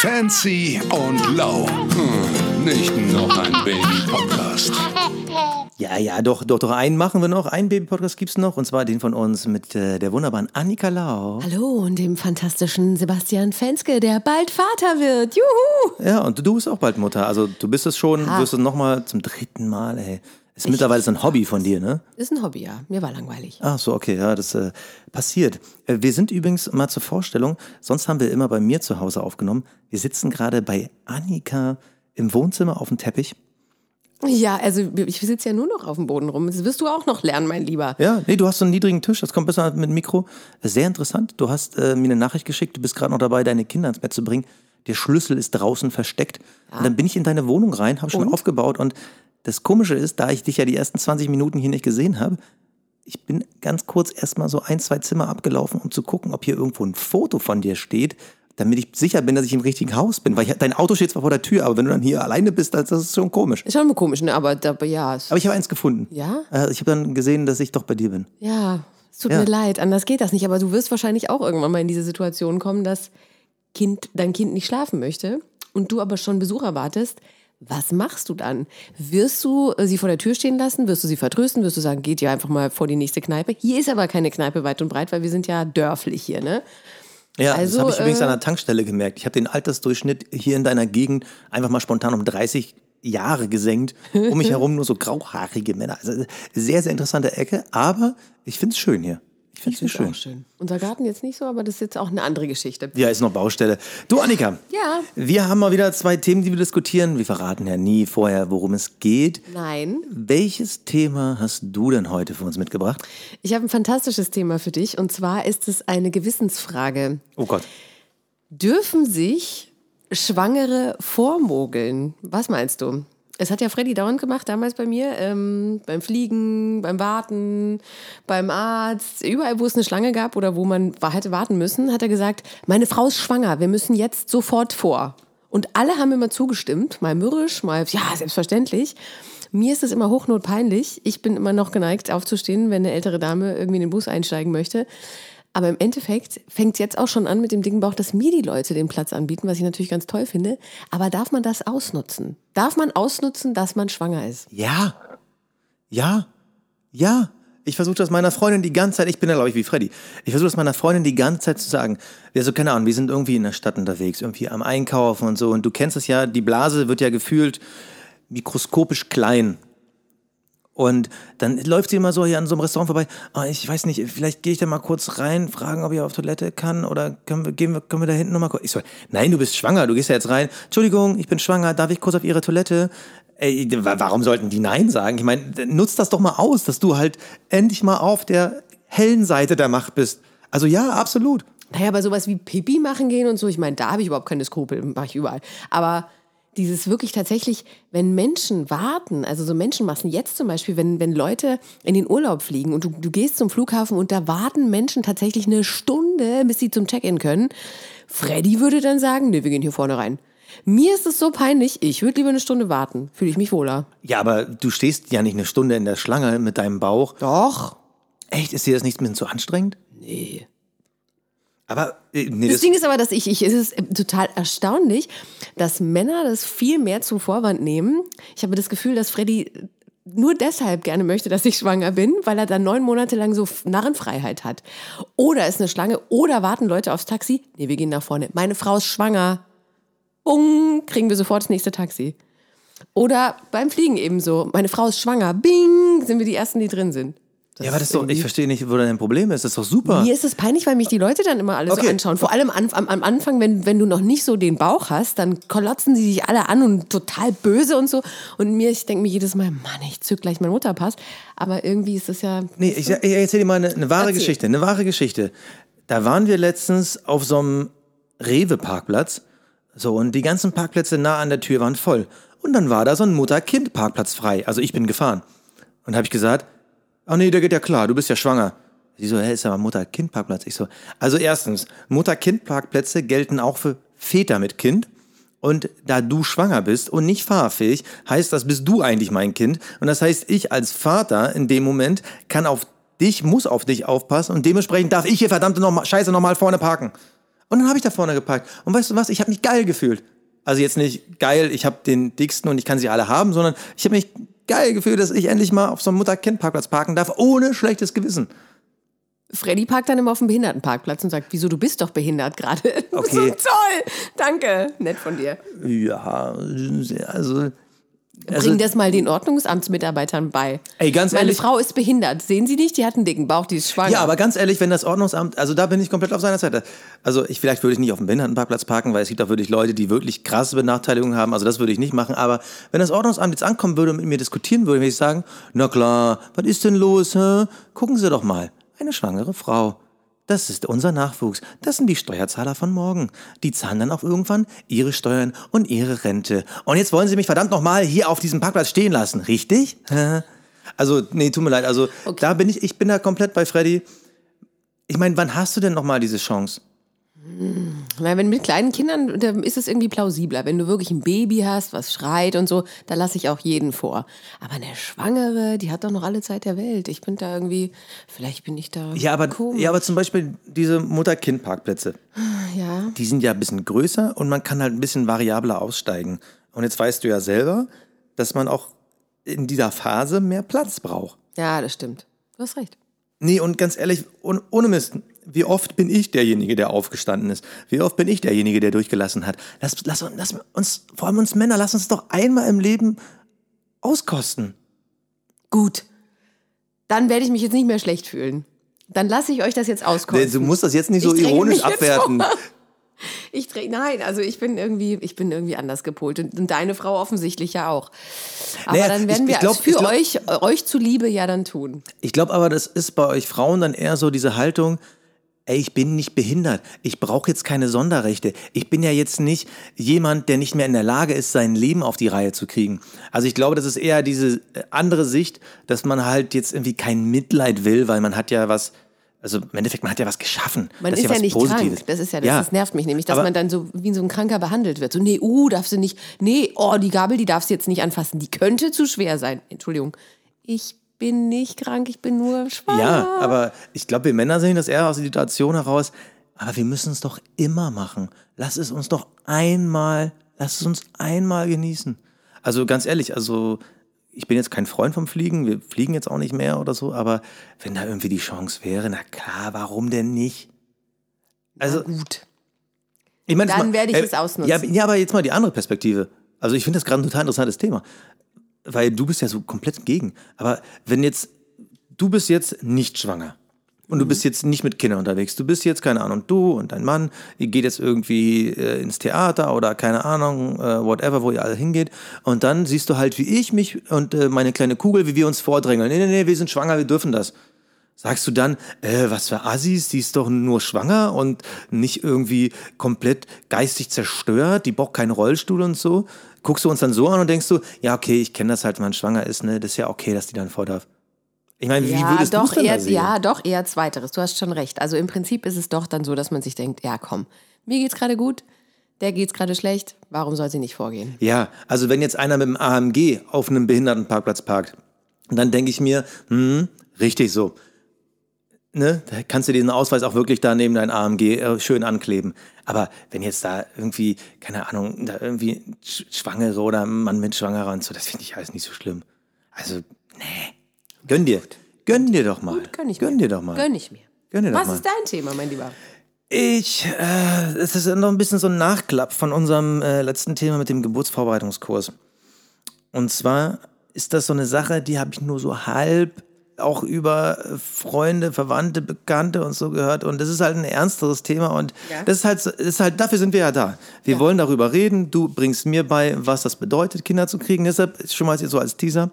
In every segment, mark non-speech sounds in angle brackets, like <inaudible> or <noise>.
Fancy und low. Hm, nicht noch ein Baby-Podcast. Ja, ja, doch, doch, doch, einen machen wir noch. Einen Baby-Podcast gibt's noch. Und zwar den von uns mit äh, der wunderbaren Annika Lau. Hallo und dem fantastischen Sebastian Fenske, der bald Vater wird. Juhu! Ja, und du bist auch bald Mutter. Also du bist es schon, Ah. wirst es nochmal zum dritten Mal, ey. Ist mittlerweile so ein Hobby von dir, ne? Ist ein Hobby, ja. Mir war langweilig. Ach so, okay, ja, das äh, passiert. Äh, wir sind übrigens mal zur Vorstellung, sonst haben wir immer bei mir zu Hause aufgenommen. Wir sitzen gerade bei Annika im Wohnzimmer auf dem Teppich. Ja, also ich sitze ja nur noch auf dem Boden rum. Das wirst du auch noch lernen, mein Lieber. Ja, nee, du hast so einen niedrigen Tisch, das kommt besser mit dem Mikro. Sehr interessant. Du hast äh, mir eine Nachricht geschickt, du bist gerade noch dabei, deine Kinder ins Bett zu bringen. Der Schlüssel ist draußen versteckt. Und dann bin ich in deine Wohnung rein, habe schon aufgebaut. Und das Komische ist, da ich dich ja die ersten 20 Minuten hier nicht gesehen habe, ich bin ganz kurz erstmal so ein, zwei Zimmer abgelaufen, um zu gucken, ob hier irgendwo ein Foto von dir steht, damit ich sicher bin, dass ich im richtigen Haus bin. Weil ich, dein Auto steht zwar vor der Tür, aber wenn du dann hier alleine bist, das, das ist schon komisch. Ist schon komisch, ne? Aber, aber ja. Aber ich habe eins gefunden. Ja? Äh, ich habe dann gesehen, dass ich doch bei dir bin. Ja, es tut Ja. mir leid, anders geht das nicht. Aber du wirst wahrscheinlich auch irgendwann mal in diese Situation kommen, dass kind, dein Kind nicht schlafen möchte und du aber schon Besuch erwartest. Was machst du dann? Wirst du äh, sie vor der Tür stehen lassen? Wirst du sie vertrösten? Wirst du sagen, geht ja einfach mal vor die nächste Kneipe? Hier ist aber keine Kneipe weit und breit, weil wir sind ja dörflich hier, ne? Ja, Also, das habe ich übrigens äh, an der Tankstelle gemerkt. Ich habe den Altersdurchschnitt hier in deiner Gegend einfach mal spontan um 30 Jahre gesenkt. Um mich <laughs> herum nur so grauhaarige Männer. Also sehr, sehr interessante Ecke, aber ich finde es schön hier. Ich finde es schön. Schön. Unser Garten jetzt nicht so, aber das ist jetzt auch eine andere Geschichte. Ja, ist noch Baustelle. Du, Annika. Ja. Wir haben mal wieder zwei Themen, die wir diskutieren. Wir verraten ja nie vorher, worum es geht. Nein. Welches Thema hast du denn heute für uns mitgebracht? Ich habe ein fantastisches Thema für dich und zwar ist es eine Gewissensfrage. Oh Gott. Dürfen sich Schwangere vormogeln? Was meinst du? Es hat ja Freddy dauernd gemacht, damals bei mir, ähm, beim Fliegen, beim Warten, beim Arzt, überall, wo es eine Schlange gab oder wo man hätte warten müssen, hat er gesagt, meine Frau ist schwanger, wir müssen jetzt sofort vor. Und alle haben immer zugestimmt, mal mürrisch, mal, ja, selbstverständlich. Mir ist es immer hochnotpeinlich. Ich bin immer noch geneigt, aufzustehen, wenn eine ältere Dame irgendwie in den Bus einsteigen möchte. Aber im Endeffekt fängt es jetzt auch schon an mit dem dicken Bauch, dass mir die Leute den Platz anbieten, was ich natürlich ganz toll finde. Aber darf man das ausnutzen? Darf man ausnutzen, dass man schwanger ist? Ja. Ja. Ja. Ich versuche das meiner Freundin die ganze Zeit, ich bin ja glaube ich wie Freddy, ich versuche das meiner Freundin die ganze Zeit zu sagen. Ja, so keine Ahnung, wir sind irgendwie in der Stadt unterwegs, irgendwie am Einkaufen und so. Und du kennst es ja, die Blase wird ja gefühlt mikroskopisch klein. Und dann läuft sie immer so hier an so einem Restaurant vorbei. Ah, ich weiß nicht, vielleicht gehe ich da mal kurz rein, fragen, ob ich auf Toilette kann oder können wir, gehen wir, können wir da hinten nochmal kurz. Ich so, nein, du bist schwanger, du gehst ja jetzt rein. Entschuldigung, ich bin schwanger, darf ich kurz auf ihre Toilette? Ey, wa- warum sollten die Nein sagen? Ich meine, nutz das doch mal aus, dass du halt endlich mal auf der hellen Seite der Macht bist. Also ja, absolut. Naja, aber sowas wie Pipi machen gehen und so, ich meine, da habe ich überhaupt keine Skrupel, mache ich überall. Aber dieses wirklich tatsächlich, wenn Menschen warten, also so Menschenmassen, jetzt zum Beispiel, wenn, wenn Leute in den Urlaub fliegen und du, du gehst zum Flughafen und da warten Menschen tatsächlich eine Stunde, bis sie zum Check-in können. Freddy würde dann sagen, nee, wir gehen hier vorne rein. Mir ist es so peinlich, ich würde lieber eine Stunde warten, fühle ich mich wohler. Ja, aber du stehst ja nicht eine Stunde in der Schlange mit deinem Bauch. Doch. Echt, ist dir das nicht ein bisschen zu anstrengend? Nee. Aber, äh, nee, Das das, Ding ist aber, dass ich, ich, es ist total erstaunlich, dass Männer das viel mehr zum Vorwand nehmen. Ich habe das Gefühl, dass Freddy nur deshalb gerne möchte, dass ich schwanger bin, weil er dann neun Monate lang so Narrenfreiheit hat. Oder ist eine Schlange, oder warten Leute aufs Taxi. Nee, wir gehen nach vorne. Meine Frau ist schwanger. Bung, kriegen wir sofort das nächste Taxi. Oder beim Fliegen ebenso. Meine Frau ist schwanger. Bing, sind wir die Ersten, die drin sind. Ja, aber das ist doch, ich verstehe nicht, wo dein Problem ist. Das ist doch super. Mir ist es peinlich, weil mich die Leute dann immer alle Okay. so anschauen. Vor allem am, am Anfang, wenn, wenn du noch nicht so den Bauch hast, dann kolotzen sie sich alle an und total böse und so. Und mir, ich denke mir jedes Mal, Mann, ich zück gleich meinen Mutterpass. Aber irgendwie ist das ja. Nee, ich, ich erzähle dir mal eine, eine wahre Erzähl. Geschichte. Eine wahre Geschichte. Da waren wir letztens auf so einem Rewe-Parkplatz. So, und die ganzen Parkplätze nah an der Tür waren voll. Und dann war da so ein Mutter-Kind-Parkplatz frei. Also ich bin gefahren. Und habe ich gesagt, oh nee, der geht ja klar, du bist ja schwanger. Sie so, hä, ist aber Mutter-Kind-Parkplatz. Ich so, also erstens, Mutter-Kind-Parkplätze gelten auch für Väter mit Kind. Und da du schwanger bist und nicht fahrfähig, heißt das, bist du eigentlich mein Kind. Und das heißt, ich als Vater in dem Moment kann auf dich, muss auf dich aufpassen und dementsprechend darf ich hier verdammte noch, Scheiße nochmal vorne parken. Und dann habe ich da vorne geparkt. Und weißt du was? Ich habe mich geil gefühlt. Also jetzt nicht geil, ich habe den dicksten und ich kann sie alle haben, sondern ich habe mich geil gefühlt, dass ich endlich mal auf so einem Mutter-Kind-Parkplatz parken darf, ohne schlechtes Gewissen. Freddy parkt dann immer auf dem Behindertenparkplatz und sagt, wieso, du bist doch behindert gerade. <laughs> Okay. So toll. Danke. Nett von dir. Ja, also. Also Bring das mal den Ordnungsamtsmitarbeitern bei. Ey, ganz Meine ehrlich- Frau ist behindert. Sehen Sie nicht? Die hat einen dicken Bauch, die ist schwanger. Ja, aber ganz ehrlich, wenn das Ordnungsamt, also da bin ich komplett auf seiner Seite. Also ich vielleicht würde ich nicht auf dem Behindertenparkplatz parken, weil es gibt auch wirklich Leute, die wirklich krasse Benachteiligungen haben. Also das würde ich nicht machen. Aber wenn das Ordnungsamt jetzt ankommen würde und mit mir diskutieren würde, würde ich sagen, na klar, was ist denn los? Hä? Gucken Sie doch mal, eine schwangere Frau. Das ist unser Nachwuchs. Das sind die Steuerzahler von morgen. Die zahlen dann auch irgendwann ihre Steuern und ihre Rente. Und jetzt wollen Sie mich verdammt nochmal hier auf diesem Parkplatz stehen lassen, richtig? <laughs> Also, nee, tut mir leid. Also, da bin ich, ich bin da komplett bei Freddy. Ich meine, wann hast du denn nochmal diese Chance? Na, wenn mit kleinen Kindern, da ist es irgendwie plausibler. Wenn du wirklich ein Baby hast, was schreit und so, da lasse ich auch jeden vor. Aber eine Schwangere, die hat doch noch alle Zeit der Welt. Ich bin da irgendwie, vielleicht bin ich da. Ja, aber, komisch. ja, aber zum Beispiel diese Mutter-Kind-Parkplätze, ja. die sind ja ein bisschen größer und man kann halt ein bisschen variabler aussteigen. Und jetzt weißt du ja selber, dass man auch in dieser Phase mehr Platz braucht. Ja, das stimmt. Du hast recht. Nee, und ganz ehrlich, ohne Mist, wie oft bin ich derjenige, der aufgestanden ist? Wie oft bin ich derjenige, der durchgelassen hat? Lass, lass, lass uns, vor allem uns Männer, lass uns doch einmal im Leben auskosten. Gut. Dann werde ich mich jetzt nicht mehr schlecht fühlen. Dann lasse ich euch das jetzt auskosten. Du musst das jetzt nicht so Ich ironisch abwerten. Ich dreh, nein, also ich bin irgendwie, ich bin irgendwie anders gepolt und, und deine Frau offensichtlich ja auch. Aber Naja, dann werden ich- wir ich glaub- es für glaub- euch, euch zuliebe ja dann tun. Ich glaube aber, das ist bei euch Frauen dann eher so diese Haltung, ey, ich bin nicht behindert. Ich brauche jetzt keine Sonderrechte. Ich bin ja jetzt nicht jemand, der nicht mehr in der Lage ist, sein Leben auf die Reihe zu kriegen. Also ich glaube, das ist eher diese äh, andere Sicht, dass man halt jetzt irgendwie kein Mitleid will, weil man hat ja was, also im Endeffekt, man hat ja was geschaffen. Man das ist ja, was nicht Positives. krank. Das ist ja, das, das nervt mich nämlich, dass aber- man dann so wie so ein Kranker behandelt wird. So, nee, uh, darfst du nicht, nee, oh, die Gabel, die darfst du jetzt nicht anfassen. Die könnte zu schwer sein. Entschuldigung. Ich bin nicht krank, ich bin nur schwanger. Ja, aber ich glaube, wir Männer sehen das eher aus der Situation heraus. Aber wir müssen es doch immer machen. Lass es uns doch einmal, lass es uns einmal genießen. Also ganz ehrlich, also ich bin jetzt kein Freund vom Fliegen, wir fliegen jetzt auch nicht mehr oder so, aber wenn da irgendwie die Chance wäre, na klar, warum denn nicht? Also, Gut. ich meine, Dann mal- werde ich äh, es ausnutzen. Ja, ja, aber jetzt mal die andere Perspektive. Also ich finde das gerade ein total interessantes Thema, weil du bist ja so komplett gegen. Aber wenn jetzt, du bist jetzt nicht schwanger und du Mhm. bist jetzt nicht mit Kindern unterwegs, du bist jetzt, keine Ahnung, du und dein Mann, ihr geht jetzt irgendwie äh, ins Theater oder keine Ahnung, äh, whatever, wo ihr alle hingeht und dann siehst du halt, wie ich mich und äh, meine kleine Kugel, wie wir uns vordrängeln. Nee, nee, nee, wir sind schwanger, wir dürfen das. Sagst du dann, äh, was für Assis, die ist doch nur schwanger und nicht irgendwie komplett geistig zerstört, die braucht keinen Rollstuhl und so? Guckst du uns dann so an und denkst du, ja, okay, ich kenne das halt, wenn man schwanger ist, ne, das ist ja okay, dass die dann vor darf. Ich meine, wie Ja, würdest du doch denn eher, da sehen? ja, doch eher zweiteres. Du hast schon recht. Also im Prinzip ist es doch dann so, dass man sich denkt, ja komm, mir geht's gerade gut, der geht's gerade schlecht, warum soll sie nicht vorgehen? Ja, also wenn jetzt einer mit dem AMG auf einem Behindertenparkplatz parkt, dann denke ich mir, hm, richtig so. Ne, da kannst du diesen Ausweis auch wirklich da neben dein AMG äh, schön ankleben. Aber wenn jetzt da irgendwie, keine Ahnung, da irgendwie Sch- Schwangere oder ein Mann mit Schwangerer und so, das finde ich alles nicht so schlimm. Also, nee. Gönn dir. Gönn dir doch mal. Gönn ich Gönn mir. dir doch mal. Gönn ich mir. Gönn dir doch Was mal. ist dein Thema, mein Lieber? Ich, äh, es ist noch ein bisschen so ein Nachklapp von unserem äh, letzten Thema mit dem Geburtsvorbereitungskurs. Und zwar ist das so eine Sache, die habe ich nur so halb auch über äh, Freunde, Verwandte, Bekannte und so gehört. Und das ist halt ein ernsteres Thema. Und Ja. das ist halt, ist halt, dafür sind wir ja da. Wir wollen darüber reden. Du bringst mir bei, was das bedeutet, Kinder zu kriegen. Deshalb schon mal so als Teaser.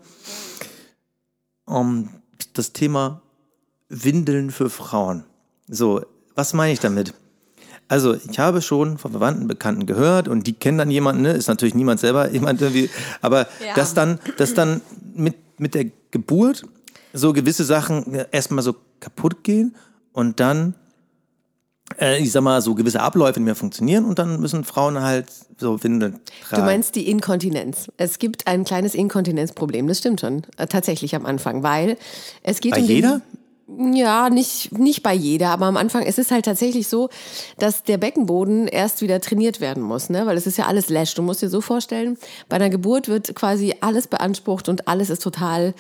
Um, das Thema Windeln für Frauen. So, was meine ich damit? Also, ich habe schon von Verwandten, Bekannten gehört und die kennen dann jemanden, ne? ist natürlich niemand selber, jemand irgendwie, aber Ja. dass dann, dass dann mit, mit der Geburt so gewisse Sachen äh, erstmal so kaputt gehen und dann, äh, ich sag mal, so gewisse Abläufe nicht mehr funktionieren und dann müssen Frauen halt so Windeln tragen. Du meinst die Inkontinenz. Es gibt ein kleines Inkontinenzproblem, das stimmt schon, äh, tatsächlich am Anfang, weil es geht Bei um jeder? Ja, nicht, nicht bei jeder, aber am Anfang, es ist halt tatsächlich so, dass der Beckenboden erst wieder trainiert werden muss, ne? weil es ist ja alles Lash. Du musst dir so vorstellen, bei einer Geburt wird quasi alles beansprucht und alles ist total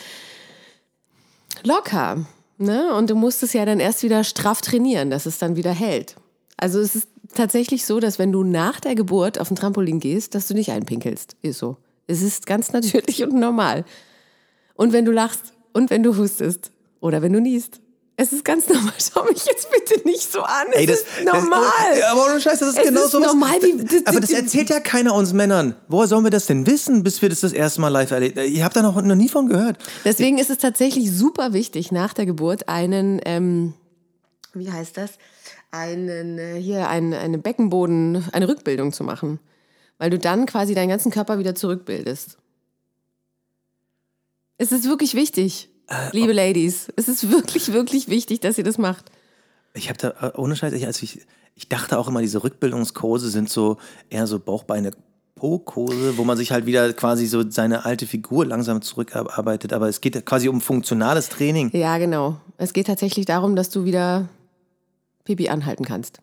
locker. Ne? Und du musst es ja dann erst wieder straff trainieren, dass es dann wieder hält. Also es ist tatsächlich so, dass wenn du nach der Geburt auf ein Trampolin gehst, dass du nicht einpinkelst. Ist so. Es ist ganz natürlich <laughs> und normal. Und wenn du lachst und wenn du hustest oder wenn du niest. Es ist ganz normal. <laughs> Schau mich jetzt bitte nicht so an. Es Ey, das, ist normal. Das, aber ohne Scheiß, das ist Es genau ist so. normal, wie- das- aber das erzählt ja keiner uns Männern. Woher sollen wir das denn wissen, bis wir das das erste Mal live erlebt Ihr habt da noch, noch nie von gehört. Deswegen ist es tatsächlich super wichtig, nach der Geburt einen, ähm, wie heißt das, einen, äh, hier, ein, eine Beckenboden, eine Rückbildung zu machen. Weil du dann quasi deinen ganzen Körper wieder zurückbildest. Es ist wirklich wichtig, liebe Ladies. Es ist wirklich, wirklich wichtig, dass ihr das macht. Ich habe da, äh, ohne Scheiß, ich, also ich, ich dachte auch immer, diese Rückbildungskurse sind so eher so Bauchbeine. Po-Kurse, wo man sich halt wieder quasi so seine alte Figur langsam zurückarbeitet. Aber es geht ja quasi um funktionales Training. Ja, genau. Es geht tatsächlich darum, dass du wieder Pipi anhalten kannst,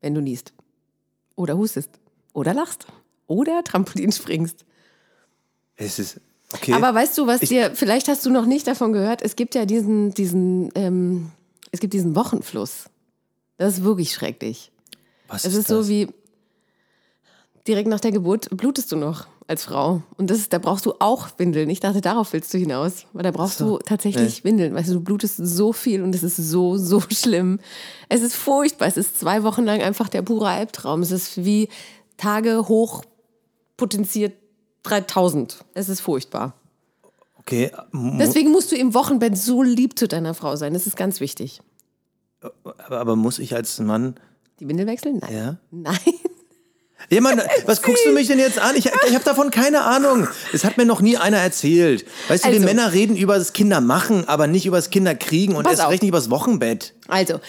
wenn du niest. Oder hustest. Oder lachst. Oder Trampolin springst. Es ist okay. Aber weißt du, was Ich- dir, vielleicht hast du noch nicht davon gehört, es gibt ja diesen, diesen, ähm, es gibt diesen Wochenfluss. Das ist wirklich schrecklich. Was Es ist das? so wie, direkt nach der Geburt blutest du noch als Frau. Und das ist, da brauchst du auch Windeln. Ich dachte, darauf willst du hinaus. Weil da brauchst so. du tatsächlich Windeln. Weißt du, du blutest so viel und es ist so, so <laughs> schlimm. Es ist furchtbar. Es ist zwei Wochen lang einfach der pure Albtraum. Es ist wie Tage hoch potenziert 3000. Es ist furchtbar. Okay, Deswegen musst du im Wochenbett so lieb zu deiner Frau sein. Das ist ganz wichtig. aber, aber muss ich als Mann. Die Windel wechseln? Nein. Ja? Nein. Ja, Mann, <laughs> was guckst du mich denn jetzt an? Ich, ich habe davon keine Ahnung. Es hat mir noch nie einer erzählt. Weißt du, wir Also- Männer reden über das Kindermachen, aber nicht über das Kinderkriegen und erst auf. recht nicht über das Wochenbett. Also,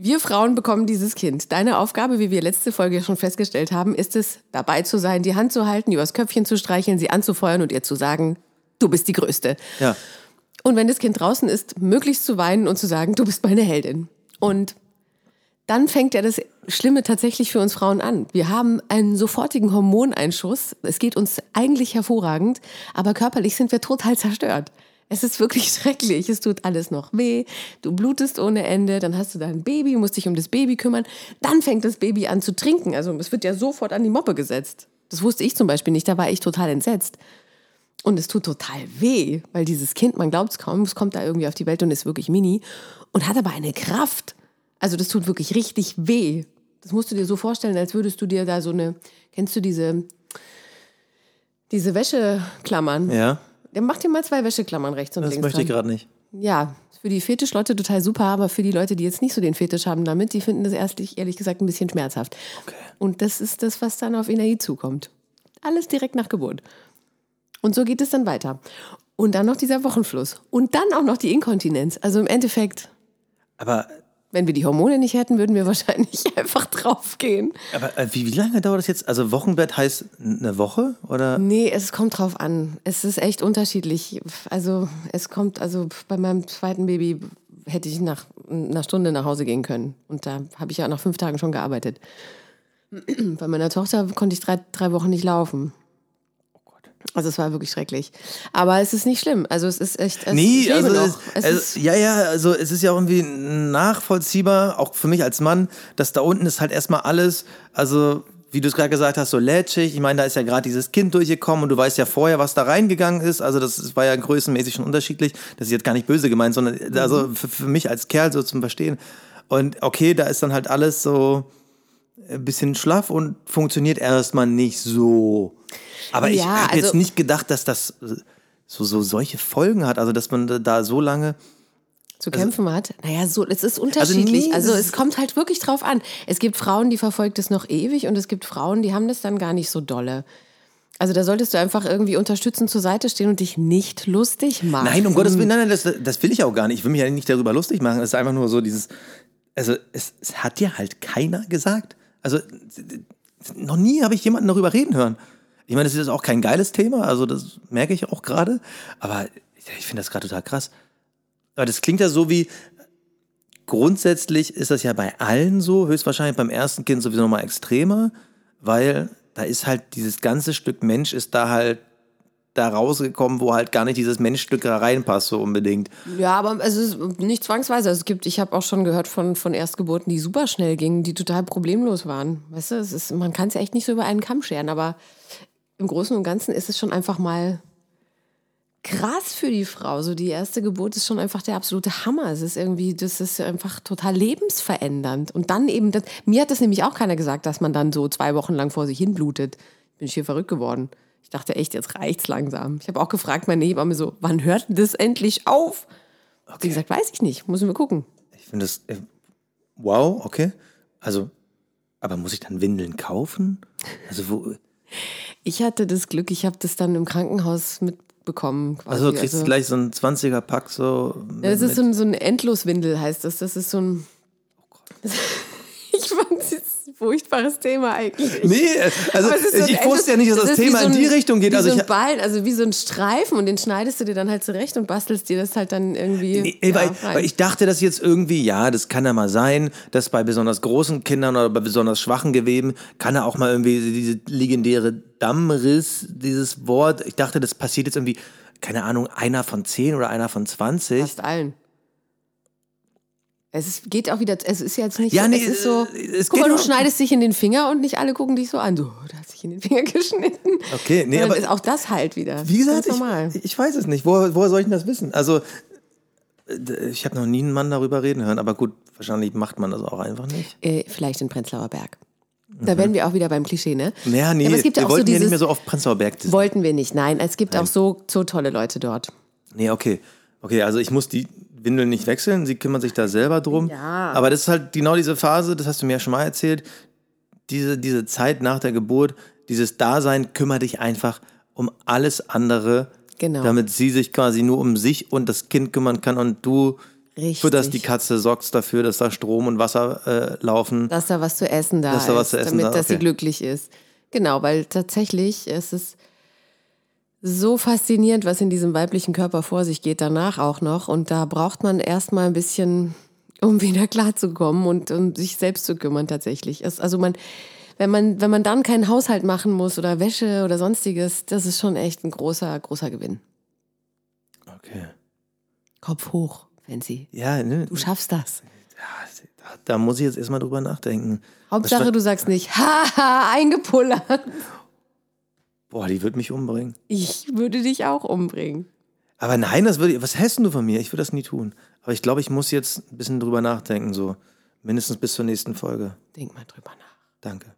wir Frauen bekommen dieses Kind. Deine Aufgabe, wie wir letzte Folge schon festgestellt haben, ist es, dabei zu sein, die Hand zu halten, übers Köpfchen zu streicheln, sie anzufeuern und ihr zu sagen, du bist die Größte. Ja. Und wenn das Kind draußen ist, möglichst zu weinen und zu sagen, du bist meine Heldin. Und dann fängt ja das Schlimme tatsächlich für uns Frauen an. Wir haben einen sofortigen Hormoneinschuss. Es geht uns eigentlich hervorragend, aber körperlich sind wir total zerstört. Es ist wirklich <laughs> schrecklich. Es tut alles noch weh. Du blutest ohne Ende. Dann hast du dein Baby, musst dich um das Baby kümmern. Dann fängt das Baby an zu trinken. Also es wird ja sofort an die Moppe gesetzt. Das wusste ich zum Beispiel nicht. Da war ich total entsetzt. Und es tut total weh, weil dieses Kind, man glaubt es kaum, es kommt da irgendwie auf die Welt und ist wirklich mini und hat aber eine Kraft. Also das tut wirklich richtig weh. Das musst du dir so vorstellen, als würdest du dir da so eine, kennst du diese, diese Wäscheklammern? Ja, Dann mach dir mal zwei Wäscheklammern rechts und das links. möchte ich gerade nicht. Ja, für die Fetischleute total super, aber für die Leute, die jetzt nicht so den Fetisch haben damit, die finden das erstlich, ehrlich gesagt, ein bisschen schmerzhaft. Und das ist das, was dann auf Energie zukommt. Alles direkt nach Geburt. Und so geht es dann weiter. Und dann noch dieser Wochenfluss. Und dann auch noch die Inkontinenz. Also im Endeffekt, Aber, wenn wir die Hormone nicht hätten, würden wir <laughs> wahrscheinlich einfach draufgehen. aber äh, wie, wie lange dauert das jetzt? Also Wochenbett heißt eine Woche oder? Nee, es kommt drauf an. Es ist echt unterschiedlich. Also es kommt, also bei meinem zweiten Baby hätte ich nach einer Stunde nach Hause gehen können. Und da habe ich ja nach fünf Tagen schon gearbeitet. <clears throat> Bei meiner Tochter konnte ich drei, drei Wochen nicht laufen. Also es war wirklich schrecklich. Aber es ist nicht schlimm. Also es ist echt. Es, Nee, also, noch. es, Es also ist, ja, ja, also es ist ja auch irgendwie nachvollziehbar, auch für mich als Mann, dass da unten ist halt erstmal alles, also wie du es gerade gesagt hast, so lätschig. Ich meine, da ist ja gerade dieses Kind durchgekommen und du weißt ja vorher, was da reingegangen ist. Also das war ja größenmäßig schon unterschiedlich. Das ist jetzt gar nicht böse gemeint, sondern Mhm. also für, für mich als Kerl so zum Verstehen. Und okay, da ist dann halt alles so ein bisschen schlaff und funktioniert erstmal nicht so. Aber ich Ja, habe jetzt also- nicht gedacht, dass das so, so solche Folgen hat. Also dass man da so lange. zu kämpfen hat. Naja, so, es ist unterschiedlich. nee, Also, das es kommt halt wirklich drauf an. Es gibt Frauen, die verfolgt es noch ewig und es gibt Frauen, die haben das dann gar nicht so dolle. Also da solltest du einfach irgendwie unterstützend zur Seite stehen und dich nicht lustig machen. Nein, um Gottes Willen, nein, nein, das, das will ich auch gar nicht. Ich will mich ja nicht darüber lustig machen. Es ist einfach nur so dieses. Also, es, es hat dir halt keiner gesagt. Also, noch nie habe ich jemanden darüber reden hören. Ich meine, das ist auch kein geiles Thema, also das merke ich auch gerade. Aber ich finde das gerade total krass. Aber das klingt ja so wie, grundsätzlich ist das ja bei allen so, höchstwahrscheinlich beim ersten Kind sowieso nochmal extremer, weil da ist halt dieses ganze Stück Mensch ist da halt da rausgekommen, wo halt gar nicht dieses Menschstück reinpasst so unbedingt. Ja, aber es ist nicht zwangsweise. Also es gibt, ich habe auch schon gehört von, von Erstgeburten, die super schnell gingen, die total problemlos waren. Weißt du, es ist, man kann es ja echt nicht so über einen Kamm scheren, aber im Großen und Ganzen ist es schon einfach mal krass für die Frau. So die erste Geburt ist schon einfach der absolute Hammer. Es ist irgendwie, das ist einfach total lebensverändernd. Und dann eben, das, mir hat das nämlich auch keiner gesagt, dass man dann so zwei Wochen lang vor sich hin blutet. Bin ich hier verrückt geworden. Ich dachte echt, jetzt reicht's langsam. Ich habe auch gefragt, meine Hebamme so, wann hört das endlich auf? Okay. Sie gesagt, weiß ich nicht, müssen wir gucken. Ich finde das, äh, wow, okay. Also, aber muss ich dann Windeln kaufen? Also wo? Ich hatte das Glück, ich habe das dann im Krankenhaus mitbekommen. Quasi. Also kriegst du gleich so ein 20er-Pack so. Ja, das ist so ein, so ein Endloswindel, heißt das. Das ist so ein. Oh Gott. <laughs> furchtbares Thema eigentlich. Nee, also so ich, wusste ja nicht, dass das, das Thema so ein, in die Richtung geht. Wie also so ein Ballen, also wie so ein Streifen und den schneidest du dir dann halt zurecht und bastelst dir das halt dann irgendwie. Nee, ja, weil, weil, ich dachte, dass jetzt irgendwie, ja, das kann ja mal sein, dass bei besonders großen Kindern oder bei besonders schwachen Geweben kann er auch mal irgendwie diese legendäre Dammriss, dieses Wort. Ich dachte, das passiert jetzt irgendwie, keine Ahnung, einer von zehn oder einer von 20. Fast allen. Es ist, geht auch wieder, es ist jetzt nicht ja, so, nee, es ist so, es guck mal, du schneidest dich in den Finger und nicht alle gucken dich so an. Du, du hast dich in den Finger <laughs> geschnitten. Okay, nee, aber ist auch das halt wieder. Wie gesagt, ich, ich, weiß es nicht. Woher, woher soll ich denn das wissen? Also, äh, ich habe noch nie einen Mann darüber reden hören, aber gut, wahrscheinlich macht man das auch einfach nicht. Äh, vielleicht in Prenzlauer Berg. Da mhm. werden wir auch wieder beim Klischee, ne? Ja, nee, ja, aber es gibt wir auch wollten so dieses, ja nicht mehr so oft Prenzlauer Berg. Wollten wir nicht, nein. Es gibt nein. auch so, so tolle Leute dort. Nee, okay. Okay, also ich muss die, Windeln nicht wechseln, sie kümmern sich da selber drum. Ja. Aber das ist halt genau diese Phase, das hast du mir ja schon mal erzählt, diese, diese Zeit nach der Geburt, dieses Dasein, kümmere dich einfach um alles andere, genau. damit sie sich quasi nur um sich und das Kind kümmern kann und du Richtig. fütterst die Katze, sorgst dafür, dass da Strom und Wasser äh, laufen. Dass da was zu essen da dass da was ist, zu essen damit da, okay. dass sie glücklich ist. Genau, weil tatsächlich ist es so faszinierend, was in diesem weiblichen Körper vor sich geht, danach auch noch. Und da braucht man erstmal ein bisschen, um <laughs> wieder klarzukommen und um sich selbst zu kümmern tatsächlich. also man, wenn man, wenn man dann keinen Haushalt machen muss oder Wäsche oder sonstiges, das ist schon echt ein großer, großer Gewinn. Okay. Kopf hoch, Fancy. Ja, ne? Du schaffst das. Ja, da, da muss ich jetzt erstmal drüber nachdenken. Hauptsache, du sagst nicht, <laughs> haha, eingepullert. Boah, die wird mich umbringen. Ich würde dich auch umbringen. Aber nein, das würde. Was hältst du von mir? Ich würde das nie tun. Aber ich glaube, ich muss jetzt ein bisschen drüber nachdenken, so mindestens bis zur nächsten Folge. Denk mal drüber nach. Danke.